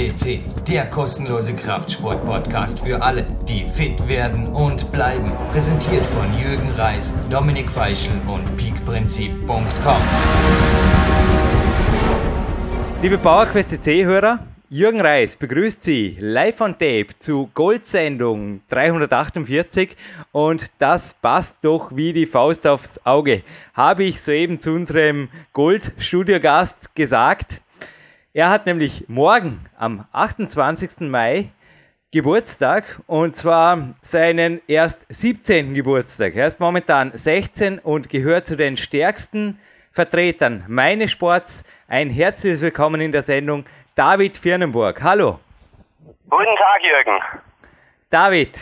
FCC, der kostenlose Kraftsport-Podcast für alle, die fit werden und bleiben. Präsentiert von Jürgen Reis, Dominik Feischl und peakprinzip.com. Liebe PowerQuest C-Hörer, Jürgen Reis begrüßt Sie live on tape zu Goldsendung 348 und das passt doch wie die Faust aufs Auge. Habe ich soeben zu unserem Gold-Studiogast gesagt. Er hat nämlich morgen am 28. Mai Geburtstag und zwar seinen erst 17. Geburtstag. Er ist momentan 16 und gehört zu den stärksten Vertretern meines Sports. Ein herzliches Willkommen in der Sendung, David Firnenburg. Hallo. Guten Tag, Jürgen. David,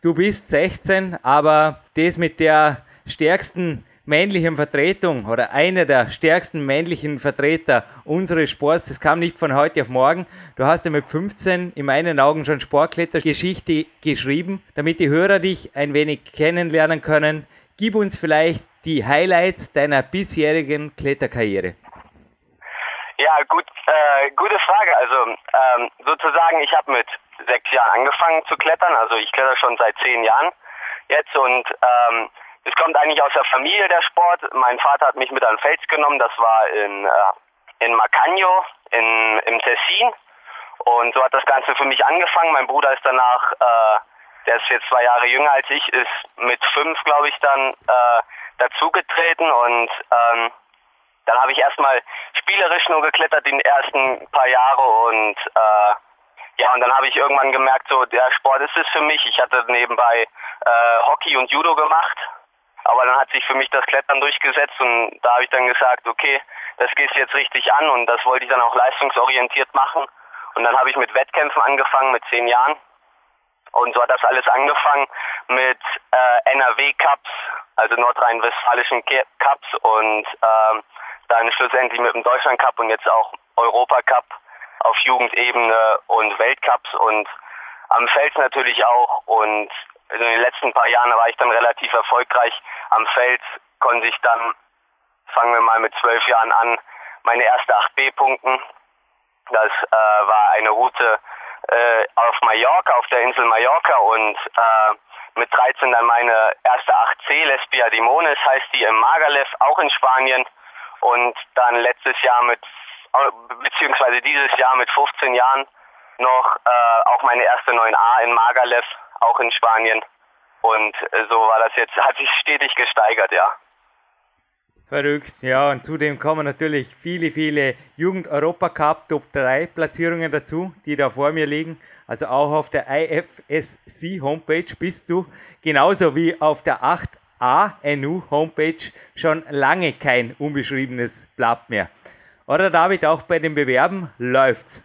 du bist 16, aber das mit der stärksten männlichen Vertretung oder einer der stärksten männlichen Vertreter unseres Sports, das kam nicht von heute auf morgen. Du hast ja mit 15 in meinen Augen schon Sportklettergeschichte geschrieben, damit die Hörer dich ein wenig kennenlernen können. Gib uns vielleicht die Highlights deiner bisherigen Kletterkarriere. Ja, gut, äh, gute Frage. Also ähm, sozusagen, ich habe mit sechs Jahren angefangen zu klettern. Also ich kletter schon seit zehn Jahren jetzt und ähm, es kommt eigentlich aus der Familie der Sport. Mein Vater hat mich mit an Fels genommen. Das war in äh, in Macagno in im Tessin und so hat das Ganze für mich angefangen. Mein Bruder ist danach, äh, der ist jetzt zwei Jahre jünger als ich, ist mit fünf, glaube ich, dann äh, dazugetreten und ähm, dann habe ich erstmal spielerisch nur geklettert die ersten paar Jahre und äh, ja, und dann habe ich irgendwann gemerkt, so der Sport ist es für mich. Ich hatte nebenbei äh, Hockey und Judo gemacht, aber dann hat sich für mich das Klettern durchgesetzt und da habe ich dann gesagt, okay, das geht jetzt richtig an und das wollte ich dann auch leistungsorientiert machen. Und dann habe ich mit Wettkämpfen angefangen mit zehn Jahren. Und so hat das alles angefangen mit äh, NRW Cups, also nordrhein-westfälischen Cups und ähm, dann schlussendlich mit dem Deutschland Cup und jetzt auch Europa Cup auf Jugendebene und Weltcups und am Feld natürlich auch und in den letzten paar Jahren war ich dann relativ erfolgreich. Am Feld konnte ich dann, fangen wir mal mit zwölf Jahren an, meine erste 8B punkten. Das äh, war eine Route äh, auf Mallorca, auf der Insel Mallorca und äh, mit 13 dann meine erste 8C, Lesbia Dimones heißt die im Magalef, auch in Spanien und dann letztes Jahr mit, beziehungsweise dieses Jahr mit 15 Jahren noch äh, auch meine erste 9a in Magalef, auch in Spanien. Und äh, so war das jetzt, hat sich stetig gesteigert, ja. Verrückt, ja, und zudem kommen natürlich viele, viele Jugend-Europa-Cup Top 3 Platzierungen dazu, die da vor mir liegen. Also auch auf der IFSC Homepage bist du genauso wie auf der 8 ANU-Homepage schon lange kein unbeschriebenes Blatt mehr. Oder David, auch bei den Bewerben läuft's?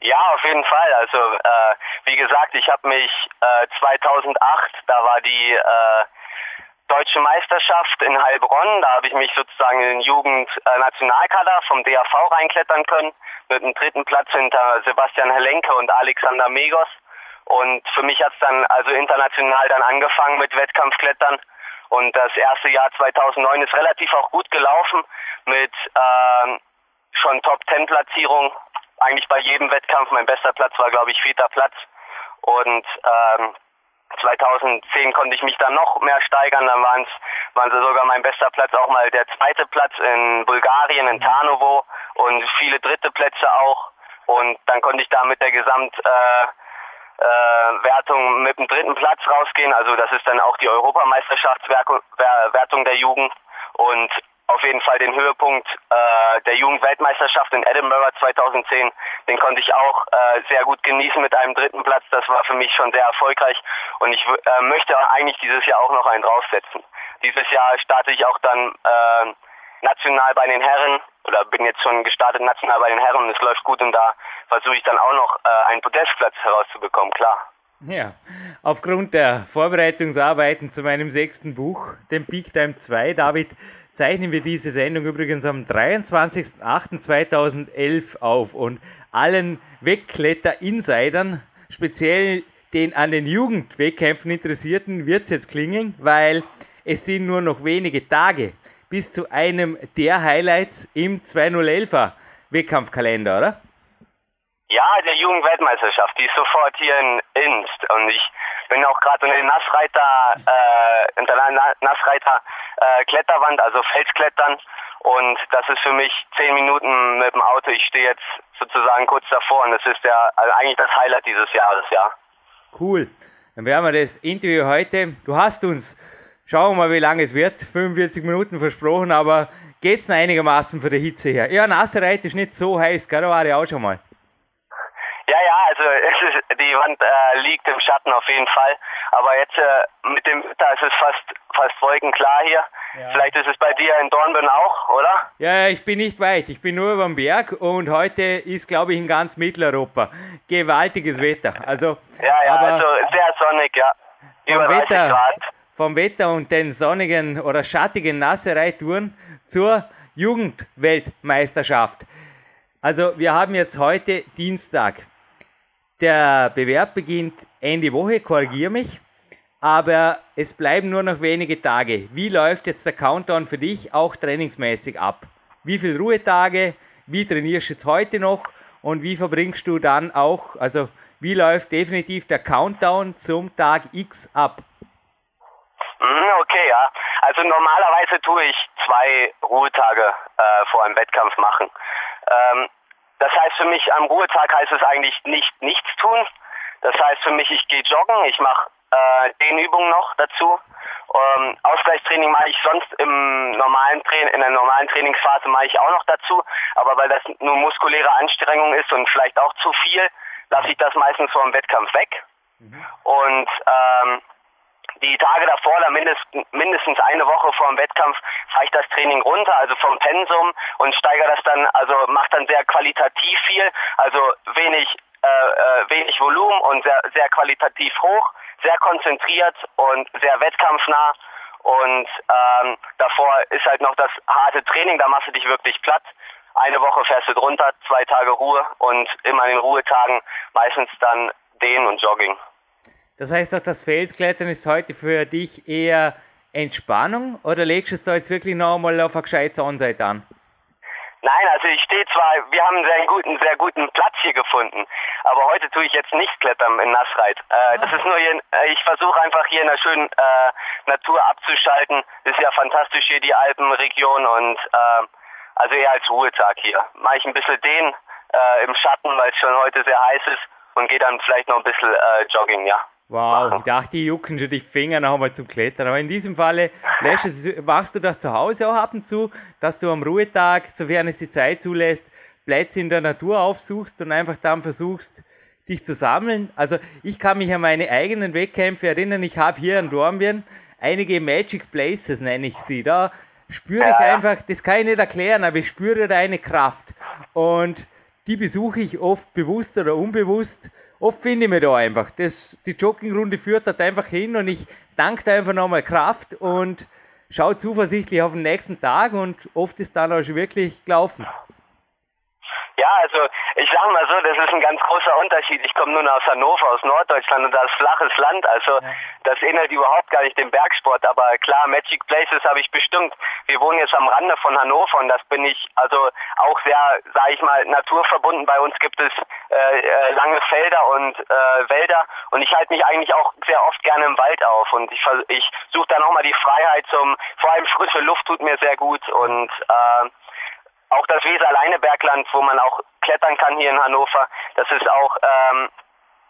Ja, auf jeden Fall. Also äh, wie gesagt, ich habe mich äh, 2008, da war die äh, deutsche Meisterschaft in Heilbronn, da habe ich mich sozusagen in den Jugendnationalkader vom DAV reinklettern können, mit dem dritten Platz hinter Sebastian Helenke und Alexander Megos. Und für mich hat es dann also international dann angefangen mit Wettkampfklettern. Und das erste Jahr 2009 ist relativ auch gut gelaufen mit ähm, schon Top 10 Platzierung. Eigentlich bei jedem Wettkampf. Mein bester Platz war, glaube ich, vierter Platz. Und ähm, 2010 konnte ich mich dann noch mehr steigern. Dann waren es waren sie sogar mein bester Platz auch mal der zweite Platz in Bulgarien, in Tarnovo und viele dritte Plätze auch. Und dann konnte ich da mit der Gesamt äh, äh, Wertung mit dem dritten Platz rausgehen. Also das ist dann auch die Europameisterschaftswertung der Jugend und auf jeden Fall den Höhepunkt äh, der Jugendweltmeisterschaft in Edinburgh 2010, den konnte ich auch äh, sehr gut genießen mit einem dritten Platz. Das war für mich schon sehr erfolgreich und ich äh, möchte eigentlich dieses Jahr auch noch einen draufsetzen. Dieses Jahr starte ich auch dann äh, national bei den Herren oder bin jetzt schon gestartet national bei den Herren und es läuft gut und da versuche ich dann auch noch äh, einen Podestplatz herauszubekommen, klar. Ja, aufgrund der Vorbereitungsarbeiten zu meinem sechsten Buch, dem Peak Time 2, David, zeichnen wir diese Sendung übrigens am 23.08.2011 auf und allen Wegkletter-Insidern, speziell den an den Jugendwettkämpfen Interessierten, wird es jetzt klingen, weil es sind nur noch wenige Tage bis zu einem der Highlights im 2011er Wettkampfkalender, oder? Ja, der Jugendweltmeisterschaft, die ist sofort hier in Inst und ich bin auch gerade in der Nassreiter, äh, in der Nassreiter äh, Kletterwand, also Felsklettern und das ist für mich zehn Minuten mit dem Auto. Ich stehe jetzt sozusagen kurz davor und das ist der also eigentlich das Highlight dieses Jahres, ja. Cool. Dann werden wir das Interview heute. Du hast uns, schauen wir mal, wie lange es wird, 45 Minuten versprochen, aber geht es einigermaßen von der Hitze her? Ja, Nassereit ist nicht so heiß, gell? Da war ich auch schon mal. Ja, ja, also ist, die Wand äh, liegt im Schatten auf jeden Fall. Aber jetzt äh, mit dem Wetter ist es fast, fast wolkenklar hier. Ja. Vielleicht ist es bei dir in Dornbirn auch, oder? Ja, ich bin nicht weit. Ich bin nur über dem Berg und heute ist, glaube ich, in ganz Mitteleuropa gewaltiges Wetter. Also, ja, ja, also sehr sonnig, ja. Über vom Wetter, Grad. Vom Wetter und den sonnigen oder schattigen Nassereitouren zur Jugendweltmeisterschaft. Also wir haben jetzt heute Dienstag. Der Bewerb beginnt Ende Woche, korrigiere mich. Aber es bleiben nur noch wenige Tage. Wie läuft jetzt der Countdown für dich auch trainingsmäßig ab? Wie viele Ruhetage? Wie trainierst du jetzt heute noch? Und wie verbringst du dann auch, also wie läuft definitiv der Countdown zum Tag X ab? Mhm, okay, ja. Also normalerweise tue ich zwei Ruhetage äh, vor einem Wettkampf machen. Ähm, das heißt für mich, am Ruhetag heißt es eigentlich nicht nichts tun. Das heißt für mich, ich gehe joggen, ich mache äh, Dehnübungen noch dazu. Ähm, Ausgleichstraining mache ich sonst im normalen Training, in der normalen Trainingsphase mache ich auch noch dazu. Aber weil das nur muskuläre Anstrengung ist und vielleicht auch zu viel, lasse ich das meistens vor dem Wettkampf weg. Mhm. Und ähm, die Tage davor, oder mindestens, mindestens eine Woche vor dem Wettkampf, fahre ich das Training runter, also vom Pensum und steigere das dann, also mache dann sehr qualitativ viel, also wenig, äh, äh, wenig Volumen und sehr, sehr qualitativ hoch, sehr konzentriert und sehr wettkampfnah. Und ähm, davor ist halt noch das harte Training, da machst du dich wirklich platt. Eine Woche fährst du drunter, zwei Tage Ruhe und immer in den Ruhetagen meistens dann Dehnen und Jogging. Das heißt auch, das Felsklettern ist heute für dich eher Entspannung oder legst du es da jetzt wirklich nochmal auf eine gescheite Sonnenseite an? Nein, also ich stehe zwar, wir haben einen sehr guten, sehr guten Platz hier gefunden, aber heute tue ich jetzt nicht klettern in Nassreit. Äh, das ist nur hier, äh, ich versuche einfach hier in der schönen äh, Natur abzuschalten. Ist ja fantastisch hier die Alpenregion und äh, also eher als Ruhetag hier. Mache ich ein bisschen den äh, im Schatten, weil es schon heute sehr heiß ist und gehe dann vielleicht noch ein bisschen äh, Jogging, ja. Wow, ich dachte, die jucken schon die Finger noch einmal zum Klettern. Aber in diesem Falle machst du das zu Hause auch ab und zu, dass du am Ruhetag, sofern es die Zeit zulässt, Plätze in der Natur aufsuchst und einfach dann versuchst, dich zu sammeln. Also ich kann mich an meine eigenen Wettkämpfe erinnern. Ich habe hier in Dornbirn einige Magic Places, nenne ich sie. Da spüre ich einfach, das kann ich nicht erklären, aber ich spüre da eine Kraft. Und die besuche ich oft bewusst oder unbewusst oft finde ich mir da einfach. Das, die Joggingrunde führt dort einfach hin und ich danke da einfach nochmal Kraft und schaue zuversichtlich auf den nächsten Tag und oft ist dann auch schon wirklich gelaufen. Ja, also ich sage mal so, das ist ein ganz großer Unterschied. Ich komme nun aus Hannover, aus Norddeutschland und das ist flaches Land. Also das ähnelt überhaupt gar nicht dem Bergsport. Aber klar, Magic Places habe ich bestimmt. Wir wohnen jetzt am Rande von Hannover und das bin ich also auch sehr, sage ich mal, naturverbunden. Bei uns gibt es äh, äh, lange Felder und äh, Wälder und ich halte mich eigentlich auch sehr oft gerne im Wald auf und ich, ich suche dann auch mal die Freiheit zum, vor allem frische Luft tut mir sehr gut und äh, auch das Weser-Leinebergland, wo man auch klettern kann hier in Hannover, das ist auch, ähm,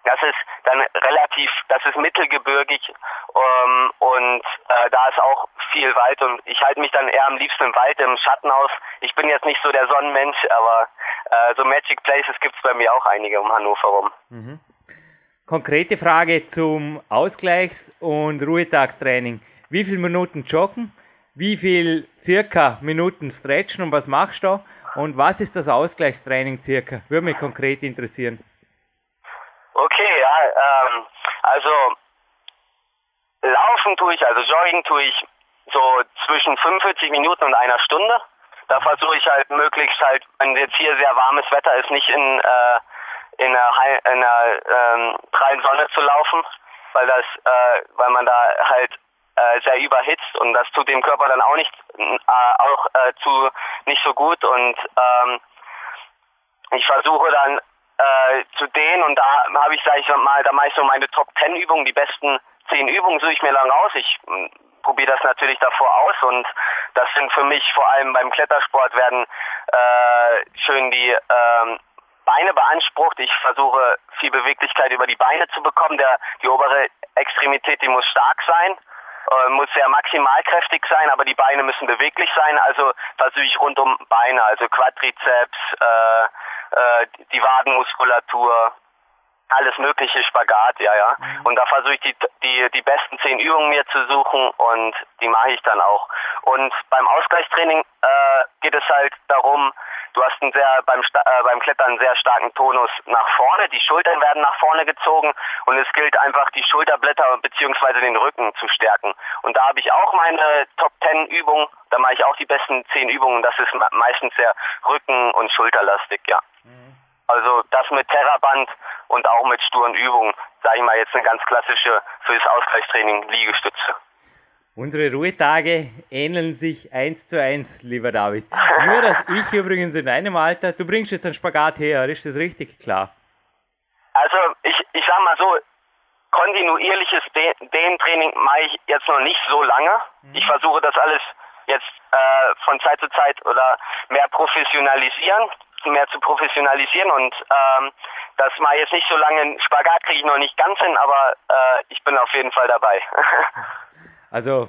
das ist dann relativ, das ist mittelgebirgig ähm, und äh, da ist auch viel Wald und ich halte mich dann eher am liebsten im Wald, im Schatten aus. Ich bin jetzt nicht so der Sonnenmensch, aber äh, so Magic Places gibt es bei mir auch einige um Hannover rum. Mhm. Konkrete Frage zum Ausgleichs- und Ruhetagstraining. Wie viele Minuten joggen? Wie viel circa Minuten stretchen und was machst du? Und was ist das Ausgleichstraining circa? Würde mich konkret interessieren. Okay, ja, ähm, also laufen tue ich, also joggen tue ich so zwischen 45 Minuten und einer Stunde. Da versuche ich halt möglichst halt, wenn jetzt hier sehr warmes Wetter ist, nicht in, äh, in einer, in einer ähm, prallen Sonne zu laufen, weil das, äh, weil man da halt äh, sehr überhitzt und das tut dem Körper dann auch nicht äh, auch äh, zu nicht so gut und ähm, ich versuche dann äh, zu dehnen und da habe ich, sag ich mal, da mache ich so meine Top 10 Übungen, die besten 10 Übungen suche ich mir lang aus. Ich hm, probiere das natürlich davor aus und das sind für mich vor allem beim Klettersport werden äh, schön die ähm, Beine beansprucht. Ich versuche viel Beweglichkeit über die Beine zu bekommen. Der, die obere Extremität, die muss stark sein, äh, muss sehr maximalkräftig sein, aber die Beine müssen beweglich sein. Also versuche ich rund um Beine, also Quadrizeps, äh, äh, die Wadenmuskulatur, alles mögliche Spagat, ja, ja. Mhm. Und da versuche ich die, die, die besten zehn Übungen mir zu suchen und die mache ich dann auch. Und beim Ausgleichstraining äh, geht es halt darum, du hast einen sehr, beim, äh, beim Klettern einen sehr starken Tonus nach vorne, die Schultern werden nach vorne gezogen und es gilt einfach die Schulterblätter bzw. den Rücken zu stärken. Und da habe ich auch meine Top 10 Übungen, da mache ich auch die besten 10 Übungen, das ist meistens sehr rücken- und schulterlastig, ja. Mhm. Also das mit Terraband und auch mit sturen Übungen, sage ich mal jetzt eine ganz klassische fürs Ausgleichstraining Liegestütze. Unsere Ruhetage ähneln sich eins zu eins, lieber David. Nur, dass ich übrigens in deinem Alter, du bringst jetzt einen Spagat her, ist das richtig klar? Also, ich, ich sag mal so, kontinuierliches Dehntraining mache ich jetzt noch nicht so lange. Mhm. Ich versuche das alles jetzt äh, von Zeit zu Zeit oder mehr professionalisieren, mehr zu professionalisieren und ähm, das mal jetzt nicht so lange. Spagat kriege ich noch nicht ganz hin, aber äh, ich bin auf jeden Fall dabei. also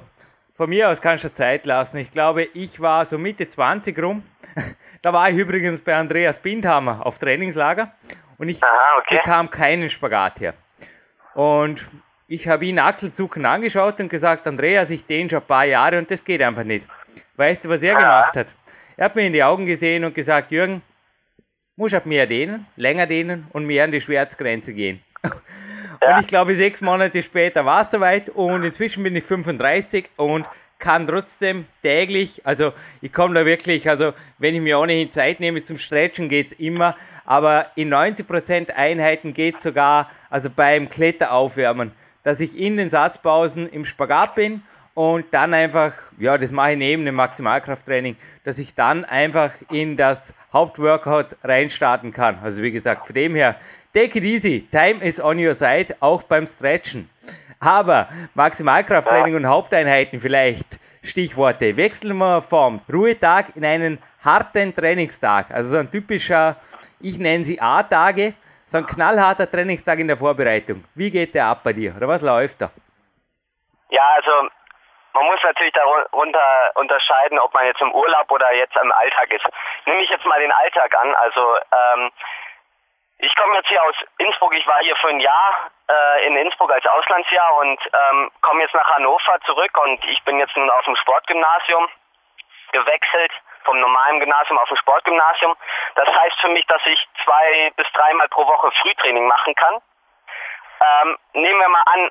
von mir aus kannst du Zeit lassen. Ich glaube, ich war so Mitte 20 rum. Da war ich übrigens bei Andreas Bindhammer auf Trainingslager und ich Aha, okay. bekam keinen Spagat her. Und ich habe ihn achselzuckend angeschaut und gesagt, Andreas, ich dehne schon ein paar Jahre und das geht einfach nicht. Weißt du, was er gemacht hat? Er hat mir in die Augen gesehen und gesagt, Jürgen, muss ab mehr dehnen, länger dehnen und mehr an die Schmerzgrenze gehen. Ja. Und ich glaube, sechs Monate später war es soweit und inzwischen bin ich 35 und kann trotzdem täglich, also ich komme da wirklich, also wenn ich mir ohnehin Zeit nehme zum Stretchen, geht es immer, aber in 90% Einheiten geht es sogar, also beim Kletteraufwärmen, dass ich in den Satzpausen im Spagat bin und dann einfach, ja, das mache ich neben dem Maximalkrafttraining, dass ich dann einfach in das Hauptworkout reinstarten kann. Also wie gesagt, von dem her, take it easy, time is on your side, auch beim Stretchen. Aber Maximalkrafttraining und Haupteinheiten vielleicht, Stichworte, wechseln wir vom Ruhetag in einen harten Trainingstag. Also so ein typischer, ich nenne sie A-Tage, so ein knallharter Trainingstag in der Vorbereitung. Wie geht der ab bei dir? Oder was läuft da? Ja, also man muss natürlich darunter unterscheiden, ob man jetzt im Urlaub oder jetzt im Alltag ist. Nehme ich jetzt mal den Alltag an. Also ähm, ich komme jetzt hier aus Innsbruck. Ich war hier für ein Jahr äh, in Innsbruck als Auslandsjahr und ähm, komme jetzt nach Hannover zurück und ich bin jetzt nun auf dem Sportgymnasium gewechselt vom normalen Gymnasium auf dem Sportgymnasium. Das heißt für mich, dass ich zwei bis dreimal pro Woche Frühtraining machen kann. Ähm, nehmen wir mal an,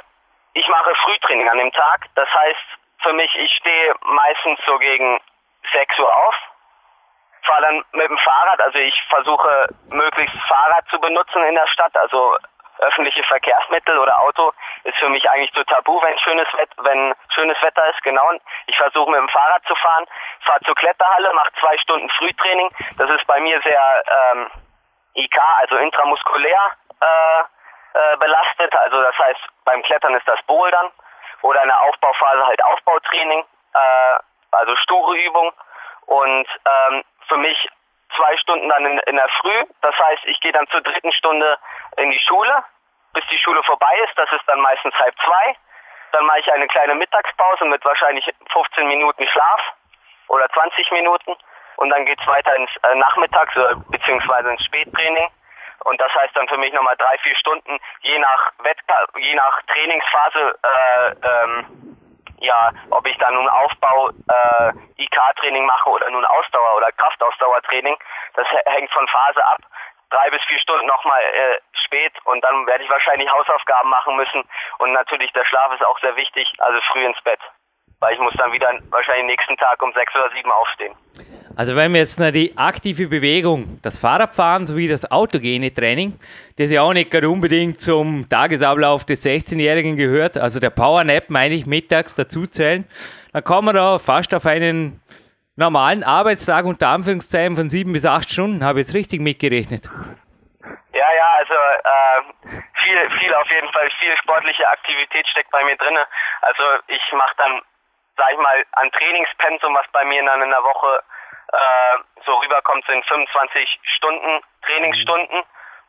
ich mache Frühtraining an dem Tag. Das heißt, für mich, ich stehe meistens so gegen 6 Uhr auf, fahre dann mit dem Fahrrad, also ich versuche möglichst Fahrrad zu benutzen in der Stadt, also öffentliche Verkehrsmittel oder Auto ist für mich eigentlich so tabu, wenn schönes, Wett wenn schönes Wetter ist, genau. Ich versuche mit dem Fahrrad zu fahren, fahre zur Kletterhalle, mache zwei Stunden Frühtraining. Das ist bei mir sehr ähm, IK, also intramuskulär äh, äh, belastet. Also das heißt, beim Klettern ist das Bouldern oder in der Aufbauphase halt Aufbautraining, äh, also sture Übung. Und ähm, für mich zwei Stunden dann in, in der Früh. Das heißt, ich gehe dann zur dritten Stunde in die Schule, bis die Schule vorbei ist. Das ist dann meistens halb zwei. Dann mache ich eine kleine Mittagspause mit wahrscheinlich 15 Minuten Schlaf oder 20 Minuten. Und dann geht es weiter ins äh, Nachmittags- bzw. ins Spättraining. Und das heißt dann für mich nochmal drei, vier Stunden, je nach Wettkampf, je nach Trainingsphase, äh, ähm, ja, ob ich dann nun Aufbau, äh, IK-Training mache oder nun Ausdauer oder Kraftausdauertraining, das hängt von Phase ab. Drei bis vier Stunden nochmal äh, spät und dann werde ich wahrscheinlich Hausaufgaben machen müssen. Und natürlich der Schlaf ist auch sehr wichtig, also früh ins Bett. Weil ich muss dann wieder wahrscheinlich nächsten Tag um sechs oder sieben aufstehen. Also wenn wir jetzt die aktive Bewegung, das Fahrradfahren sowie das autogene Training, das ja auch nicht gerade unbedingt zum Tagesablauf des 16-Jährigen gehört, also der Powernap meine ich mittags dazuzählen, dann kommen wir da fast auf einen normalen Arbeitstag unter Anführungszeichen von sieben bis acht Stunden. Habe ich jetzt richtig mitgerechnet? Ja, also äh, viel, viel auf jeden Fall, viel sportliche Aktivität steckt bei mir drin. Also ich mache dann, sag ich mal, an Trainingspensum, was bei mir dann in der Woche äh, so rüberkommt, sind 25 Stunden Trainingsstunden.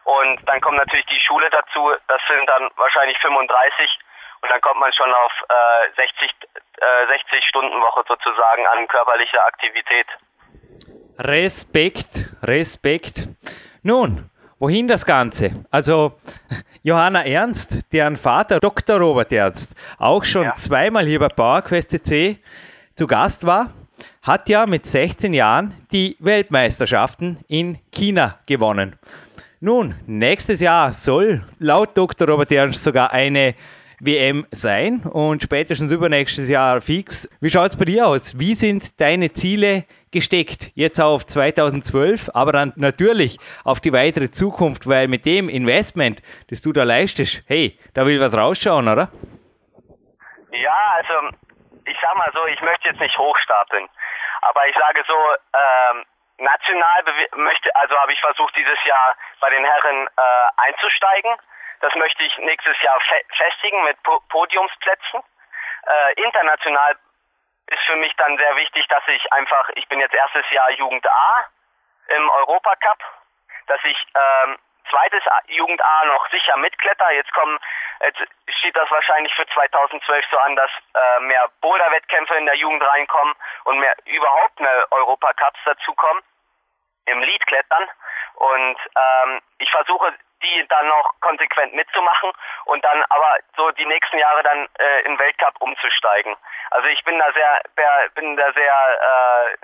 Und dann kommt natürlich die Schule dazu, das sind dann wahrscheinlich 35 und dann kommt man schon auf äh, 60, äh, 60 Stunden Woche sozusagen an körperlicher Aktivität. Respekt, Respekt. Nun, wohin das Ganze? Also Johanna Ernst, deren Vater Dr. Robert Ernst, auch schon ja. zweimal hier bei PowerQuest CC zu Gast war, hat ja mit 16 Jahren die Weltmeisterschaften in China gewonnen. Nun, nächstes Jahr soll laut Dr. Robert Ernst sogar eine WM sein und spätestens übernächstes Jahr fix. Wie schaut es bei dir aus? Wie sind deine Ziele gesteckt? Jetzt auf 2012, aber dann natürlich auf die weitere Zukunft, weil mit dem Investment, das du da leistest, hey, da will was rausschauen, oder? Ja, also ich sag mal so, ich möchte jetzt nicht hochstapeln, aber ich sage so, ähm, national möchte, also habe ich versucht dieses Jahr bei den Herren äh, einzusteigen. Das möchte ich nächstes Jahr fe festigen mit po Podiumsplätzen. Äh, international ist für mich dann sehr wichtig, dass ich einfach, ich bin jetzt erstes Jahr Jugend A im Europacup, dass ich ähm, zweites Jugend A noch sicher mitkletter. Jetzt kommen, jetzt steht das wahrscheinlich für 2012 so an, dass äh, mehr Boulder-Wettkämpfe in der Jugend reinkommen und mehr überhaupt mehr Europacups dazukommen im Lied klettern. Und ähm, ich versuche die dann noch konsequent mitzumachen und dann aber so die nächsten Jahre dann äh, in Weltcup umzusteigen. Also ich bin da sehr, bin da sehr, äh,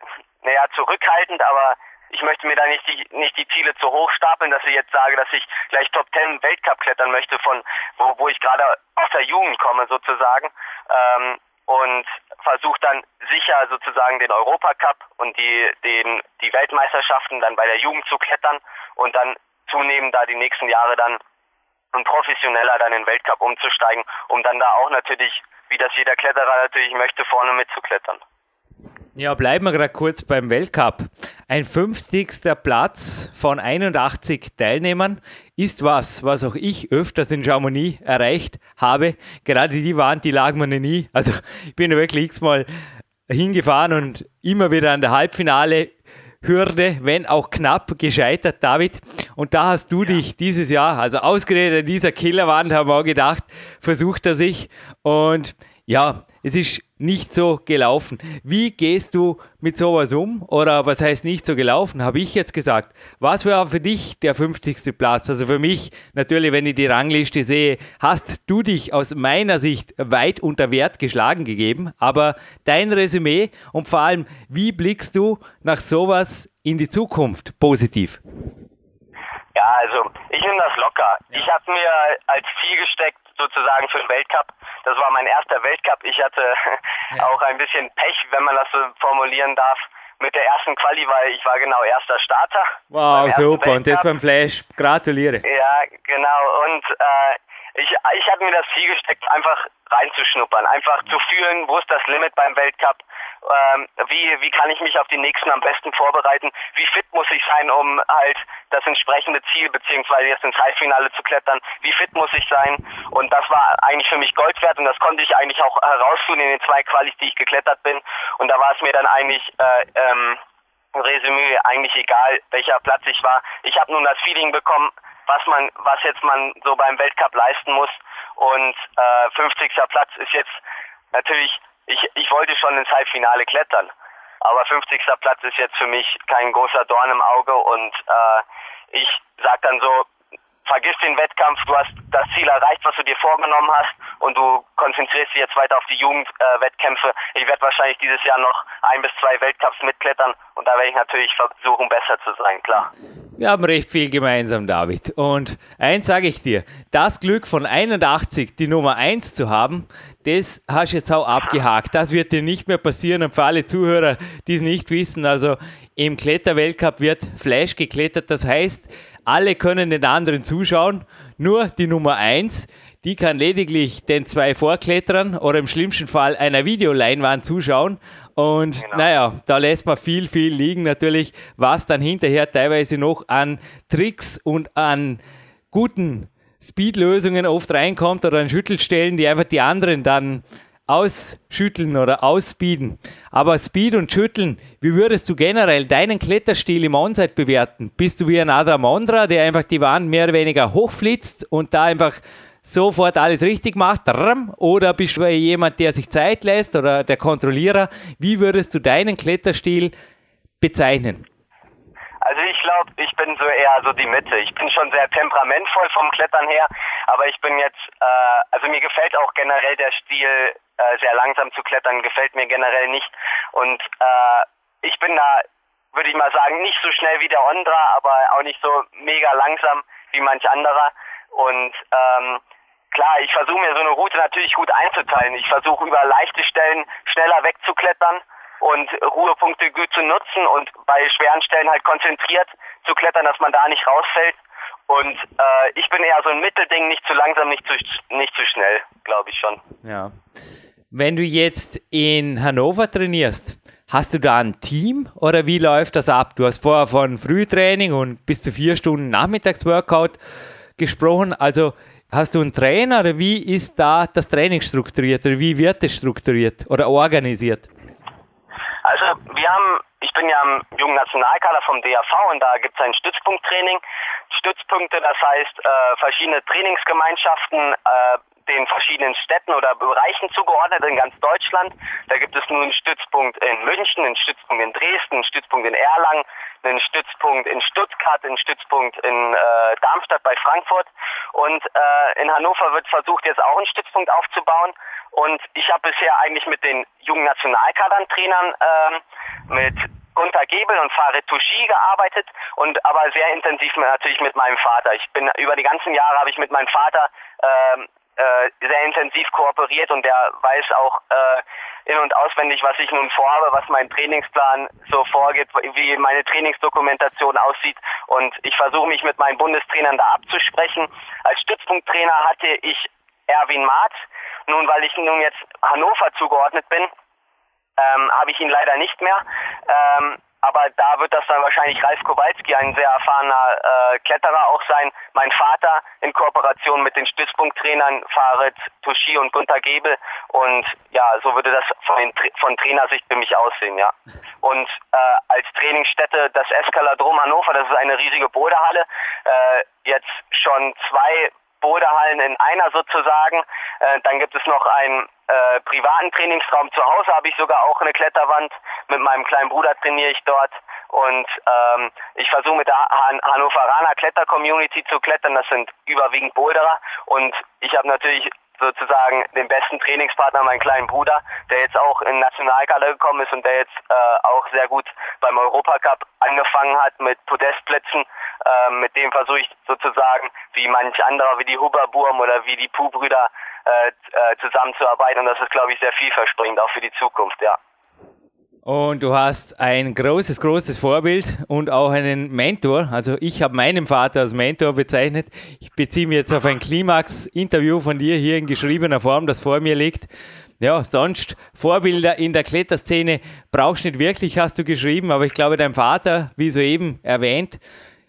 naja, zurückhaltend, aber ich möchte mir da nicht die, nicht die Ziele zu hoch stapeln, dass ich jetzt sage, dass ich gleich Top 10 Weltcup klettern möchte, von wo, wo ich gerade aus der Jugend komme sozusagen. Ähm, und versucht dann sicher sozusagen den Europacup und die, den, die Weltmeisterschaften dann bei der Jugend zu klettern und dann zunehmend da die nächsten Jahre dann und professioneller dann in den Weltcup umzusteigen, um dann da auch natürlich, wie das jeder Kletterer natürlich möchte, vorne mitzuklettern. Ja, bleiben wir gerade kurz beim Weltcup. Ein 50. Platz von 81 Teilnehmern ist was, was auch ich öfters in Chamonix erreicht habe. Gerade die Wand, die lag mir nie. Also ich bin wirklich x-mal hingefahren und immer wieder an der Halbfinale Hürde, wenn auch knapp, gescheitert, David. Und da hast du ja. dich dieses Jahr, also ausgerechnet an dieser Killerwand, haben wir auch gedacht, versucht er sich. Und ja, es ist nicht so gelaufen. Wie gehst du mit sowas um? Oder was heißt nicht so gelaufen? Habe ich jetzt gesagt. Was war für dich der 50. Platz? Also für mich, natürlich, wenn ich die Rangliste sehe, hast du dich aus meiner Sicht weit unter Wert geschlagen gegeben. Aber dein Resümee und vor allem, wie blickst du nach sowas in die Zukunft positiv? Ja, also ich nehme das locker. Ich habe mir als Ziel gesteckt, sozusagen für den Weltcup. Das war mein erster Weltcup. Ich hatte ja. auch ein bisschen Pech, wenn man das so formulieren darf, mit der ersten Quali, weil ich war genau erster Starter. Wow, super. Und das beim Flash. Gratuliere. Ja, genau. Und äh, ich, ich habe mir das Ziel gesteckt, einfach reinzuschnuppern, einfach zu fühlen, wo ist das Limit beim Weltcup, ähm, wie, wie kann ich mich auf die nächsten am besten vorbereiten, wie fit muss ich sein, um halt das entsprechende Ziel beziehungsweise jetzt ins Halbfinale zu klettern, wie fit muss ich sein und das war eigentlich für mich Gold wert und das konnte ich eigentlich auch herausfinden in den zwei Qualis, die ich geklettert bin und da war es mir dann eigentlich äh, ähm, Resümee eigentlich egal, welcher Platz ich war. Ich habe nun das Feeling bekommen, was man, was jetzt man so beim Weltcup leisten muss. Und äh, 50. Platz ist jetzt natürlich, ich, ich wollte schon ins Halbfinale klettern. Aber 50. Platz ist jetzt für mich kein großer Dorn im Auge und äh, ich sag dann so, vergiss den Wettkampf, du hast das Ziel erreicht, was du dir vorgenommen hast und du konzentrierst dich jetzt weiter auf die Jugendwettkämpfe. Äh, ich werde wahrscheinlich dieses Jahr noch ein bis zwei Weltcups mitklettern und da werde ich natürlich versuchen, besser zu sein, klar. Wir haben recht viel gemeinsam, David. Und eins sage ich dir, das Glück von 81 die Nummer 1 zu haben, das hast du jetzt auch abgehakt. Das wird dir nicht mehr passieren. Und für alle Zuhörer, die es nicht wissen, also im Kletterweltcup wird Flash geklettert. Das heißt, alle können den anderen zuschauen. Nur die Nummer 1, die kann lediglich den zwei Vorkletterern oder im schlimmsten Fall einer Videoleinwand zuschauen. Und genau. naja, da lässt man viel, viel liegen natürlich, was dann hinterher teilweise noch an Tricks und an guten Speed-Lösungen oft reinkommt oder an Schüttelstellen, die einfach die anderen dann ausschütteln oder ausspeeden. Aber Speed und Schütteln, wie würdest du generell deinen Kletterstil im Onside bewerten? Bist du wie ein Adam Mondra, der einfach die Wand mehr oder weniger hochflitzt und da einfach sofort alles richtig macht? Oder bist du jemand, der sich Zeit lässt oder der Kontrollierer? Wie würdest du deinen Kletterstil bezeichnen? Also ich glaube, ich bin so eher so die Mitte. Ich bin schon sehr temperamentvoll vom Klettern her, aber ich bin jetzt, äh, also mir gefällt auch generell der Stil, äh, sehr langsam zu klettern, gefällt mir generell nicht. Und äh, ich bin da, würde ich mal sagen, nicht so schnell wie der Ondra, aber auch nicht so mega langsam wie manch anderer. Und ähm, klar, ich versuche mir so eine Route natürlich gut einzuteilen. Ich versuche über leichte Stellen schneller wegzuklettern und Ruhepunkte gut zu nutzen und bei schweren Stellen halt konzentriert zu klettern, dass man da nicht rausfällt. Und äh, ich bin eher so ein Mittelding, nicht zu langsam, nicht zu, nicht zu schnell, glaube ich schon. Ja. Wenn du jetzt in Hannover trainierst, hast du da ein Team oder wie läuft das ab? Du hast vorher von Frühtraining und bis zu vier Stunden Nachmittagsworkout gesprochen. Also hast du einen Trainer oder wie ist da das Training strukturiert oder wie wird es strukturiert oder organisiert? Also wir haben, ich bin ja im jungen Nationalkader vom DAV und da gibt es ein Stützpunkttraining. Stützpunkte, das heißt äh, verschiedene Trainingsgemeinschaften, äh, den verschiedenen Städten oder Bereichen zugeordnet in ganz Deutschland. Da gibt es nun einen Stützpunkt in München, einen Stützpunkt in Dresden, einen Stützpunkt in Erlangen, einen Stützpunkt in Stuttgart, einen Stützpunkt in äh, Darmstadt bei Frankfurt. Und äh, in Hannover wird versucht, jetzt auch einen Stützpunkt aufzubauen. Und ich habe bisher eigentlich mit den jungen Nationalkadern-Trainern, äh, mit Gunter Gebel und Farid Touchy gearbeitet und aber sehr intensiv natürlich mit meinem Vater. Ich bin über die ganzen Jahre habe ich mit meinem Vater äh, äh, sehr intensiv kooperiert und der weiß auch äh, in- und auswendig, was ich nun vorhabe, was mein Trainingsplan so vorgeht, wie meine Trainingsdokumentation aussieht. Und ich versuche mich mit meinen Bundestrainern da abzusprechen. Als Stützpunkttrainer hatte ich Erwin Maat. Nun, weil ich nun jetzt Hannover zugeordnet bin, ähm, habe ich ihn leider nicht mehr. Ähm, aber da wird das dann wahrscheinlich Ralf Kowalski, ein sehr erfahrener äh, Kletterer auch sein. Mein Vater in Kooperation mit den Stützpunkttrainern Farid Touchy und Gunter Gebel. Und ja, so würde das von, von Trainersicht für mich aussehen, ja. Und äh, als Trainingsstätte das Eskaladrom Hannover, das ist eine riesige Bodehalle. Äh, jetzt schon zwei Bodehallen in einer sozusagen. Äh, dann gibt es noch einen äh, privaten Trainingsraum zu Hause, habe ich sogar auch eine Kletterwand. Mit meinem kleinen Bruder trainiere ich dort. Und ähm, ich versuche mit der Han Hannoveraner Kletter-Community zu klettern. Das sind überwiegend Boulderer. Und ich habe natürlich sozusagen den besten Trainingspartner, meinen kleinen Bruder, der jetzt auch in Nationalkader gekommen ist und der jetzt äh, auch sehr gut beim Europacup angefangen hat mit Podestplätzen. Äh, mit dem versuche ich sozusagen, wie manch anderer, wie die Huberburm oder wie die Puh-Brüder, äh, äh, zusammenzuarbeiten. Und das ist, glaube ich, sehr vielversprechend, auch für die Zukunft, ja. Und du hast ein großes, großes Vorbild und auch einen Mentor. Also ich habe meinen Vater als Mentor bezeichnet. Ich beziehe mich jetzt auf ein Klimax-Interview von dir hier in geschriebener Form, das vor mir liegt. Ja, sonst Vorbilder in der Kletterszene brauchst du nicht wirklich, hast du geschrieben, aber ich glaube, dein Vater, wie soeben erwähnt,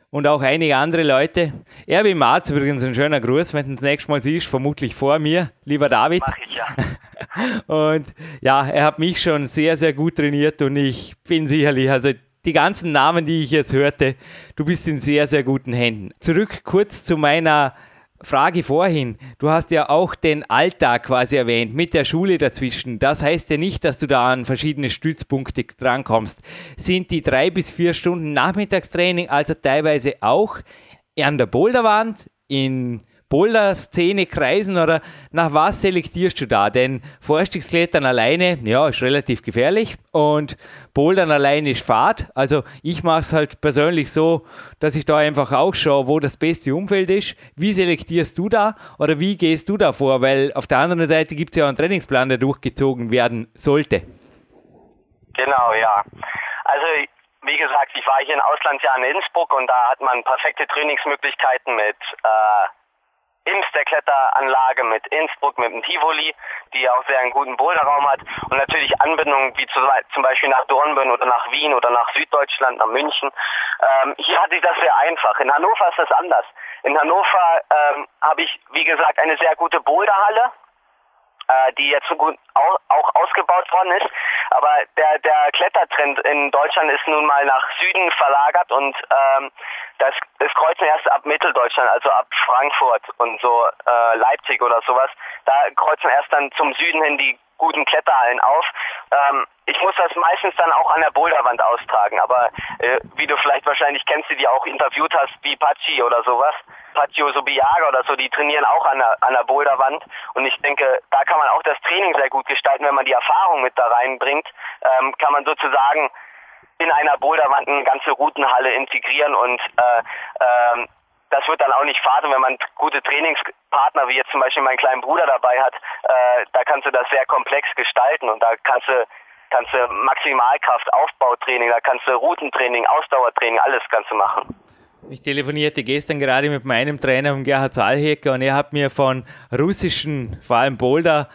und auch einige andere Leute. Erwin Marz übrigens ein schöner Gruß, wenn du das nächste Mal siehst, vermutlich vor mir, lieber David. Mach ich ja. und ja, er hat mich schon sehr, sehr gut trainiert und ich bin sicherlich, also die ganzen Namen, die ich jetzt hörte, du bist in sehr, sehr guten Händen. Zurück kurz zu meiner Frage vorhin, du hast ja auch den Alltag quasi erwähnt, mit der Schule dazwischen. Das heißt ja nicht, dass du da an verschiedene Stützpunkte drankommst. Sind die drei bis vier Stunden Nachmittagstraining also teilweise auch an der Boulderwand, in Boulder-Szene kreisen oder nach was selektierst du da? Denn Vorstiegsklettern alleine, ja, ist relativ gefährlich und Bouldern alleine ist Fahrt. Also ich mache es halt persönlich so, dass ich da einfach auch schaue, wo das beste Umfeld ist. Wie selektierst du da oder wie gehst du da vor? Weil auf der anderen Seite gibt es ja einen Trainingsplan, der durchgezogen werden sollte. Genau, ja. Also wie gesagt, ich war hier in Auslandsjahren in Innsbruck und da hat man perfekte Trainingsmöglichkeiten mit äh, Ims, der Kletteranlage, mit Innsbruck, mit dem Tivoli, die auch sehr einen guten Boulderraum hat und natürlich Anbindungen wie zum Beispiel nach Dornbirn oder nach Wien oder nach Süddeutschland, nach München. Ähm, hier hatte ich das sehr einfach. In Hannover ist das anders. In Hannover ähm, habe ich, wie gesagt, eine sehr gute Boulderhalle, äh, die jetzt so gut auch, auch ausgebaut worden ist. Aber der, der Klettertrend in Deutschland ist nun mal nach Süden verlagert und ähm, das, das kreuzen erst ab Mitteldeutschland, also ab Frankfurt und so äh, Leipzig oder sowas. Da kreuzen erst dann zum Süden hin die guten Kletterhallen auf. Ähm, ich muss das meistens dann auch an der Boulderwand austragen, aber äh, wie du vielleicht wahrscheinlich kennst, die, die auch interviewt hast, wie Pachi oder sowas, Pachio Subiaga oder so, die trainieren auch an der, an der Boulderwand und ich denke, da kann man auch das Training sehr gut gestalten, wenn man die Erfahrung mit da reinbringt, ähm, kann man sozusagen in einer Boulderwand eine ganze Routenhalle integrieren und äh, ähm, das wird dann auch nicht faden, wenn man gute Trainingspartner wie jetzt zum Beispiel meinen kleinen Bruder dabei hat. Äh, da kannst du das sehr komplex gestalten und da kannst du kannst du Maximalkraft, Aufbautraining, da kannst du Routentraining, Ausdauertraining, alles kannst du machen. Ich telefonierte gestern gerade mit meinem Trainer, Gerhard Zahlhecker, und er hat mir von russischen, vor allem Boulder,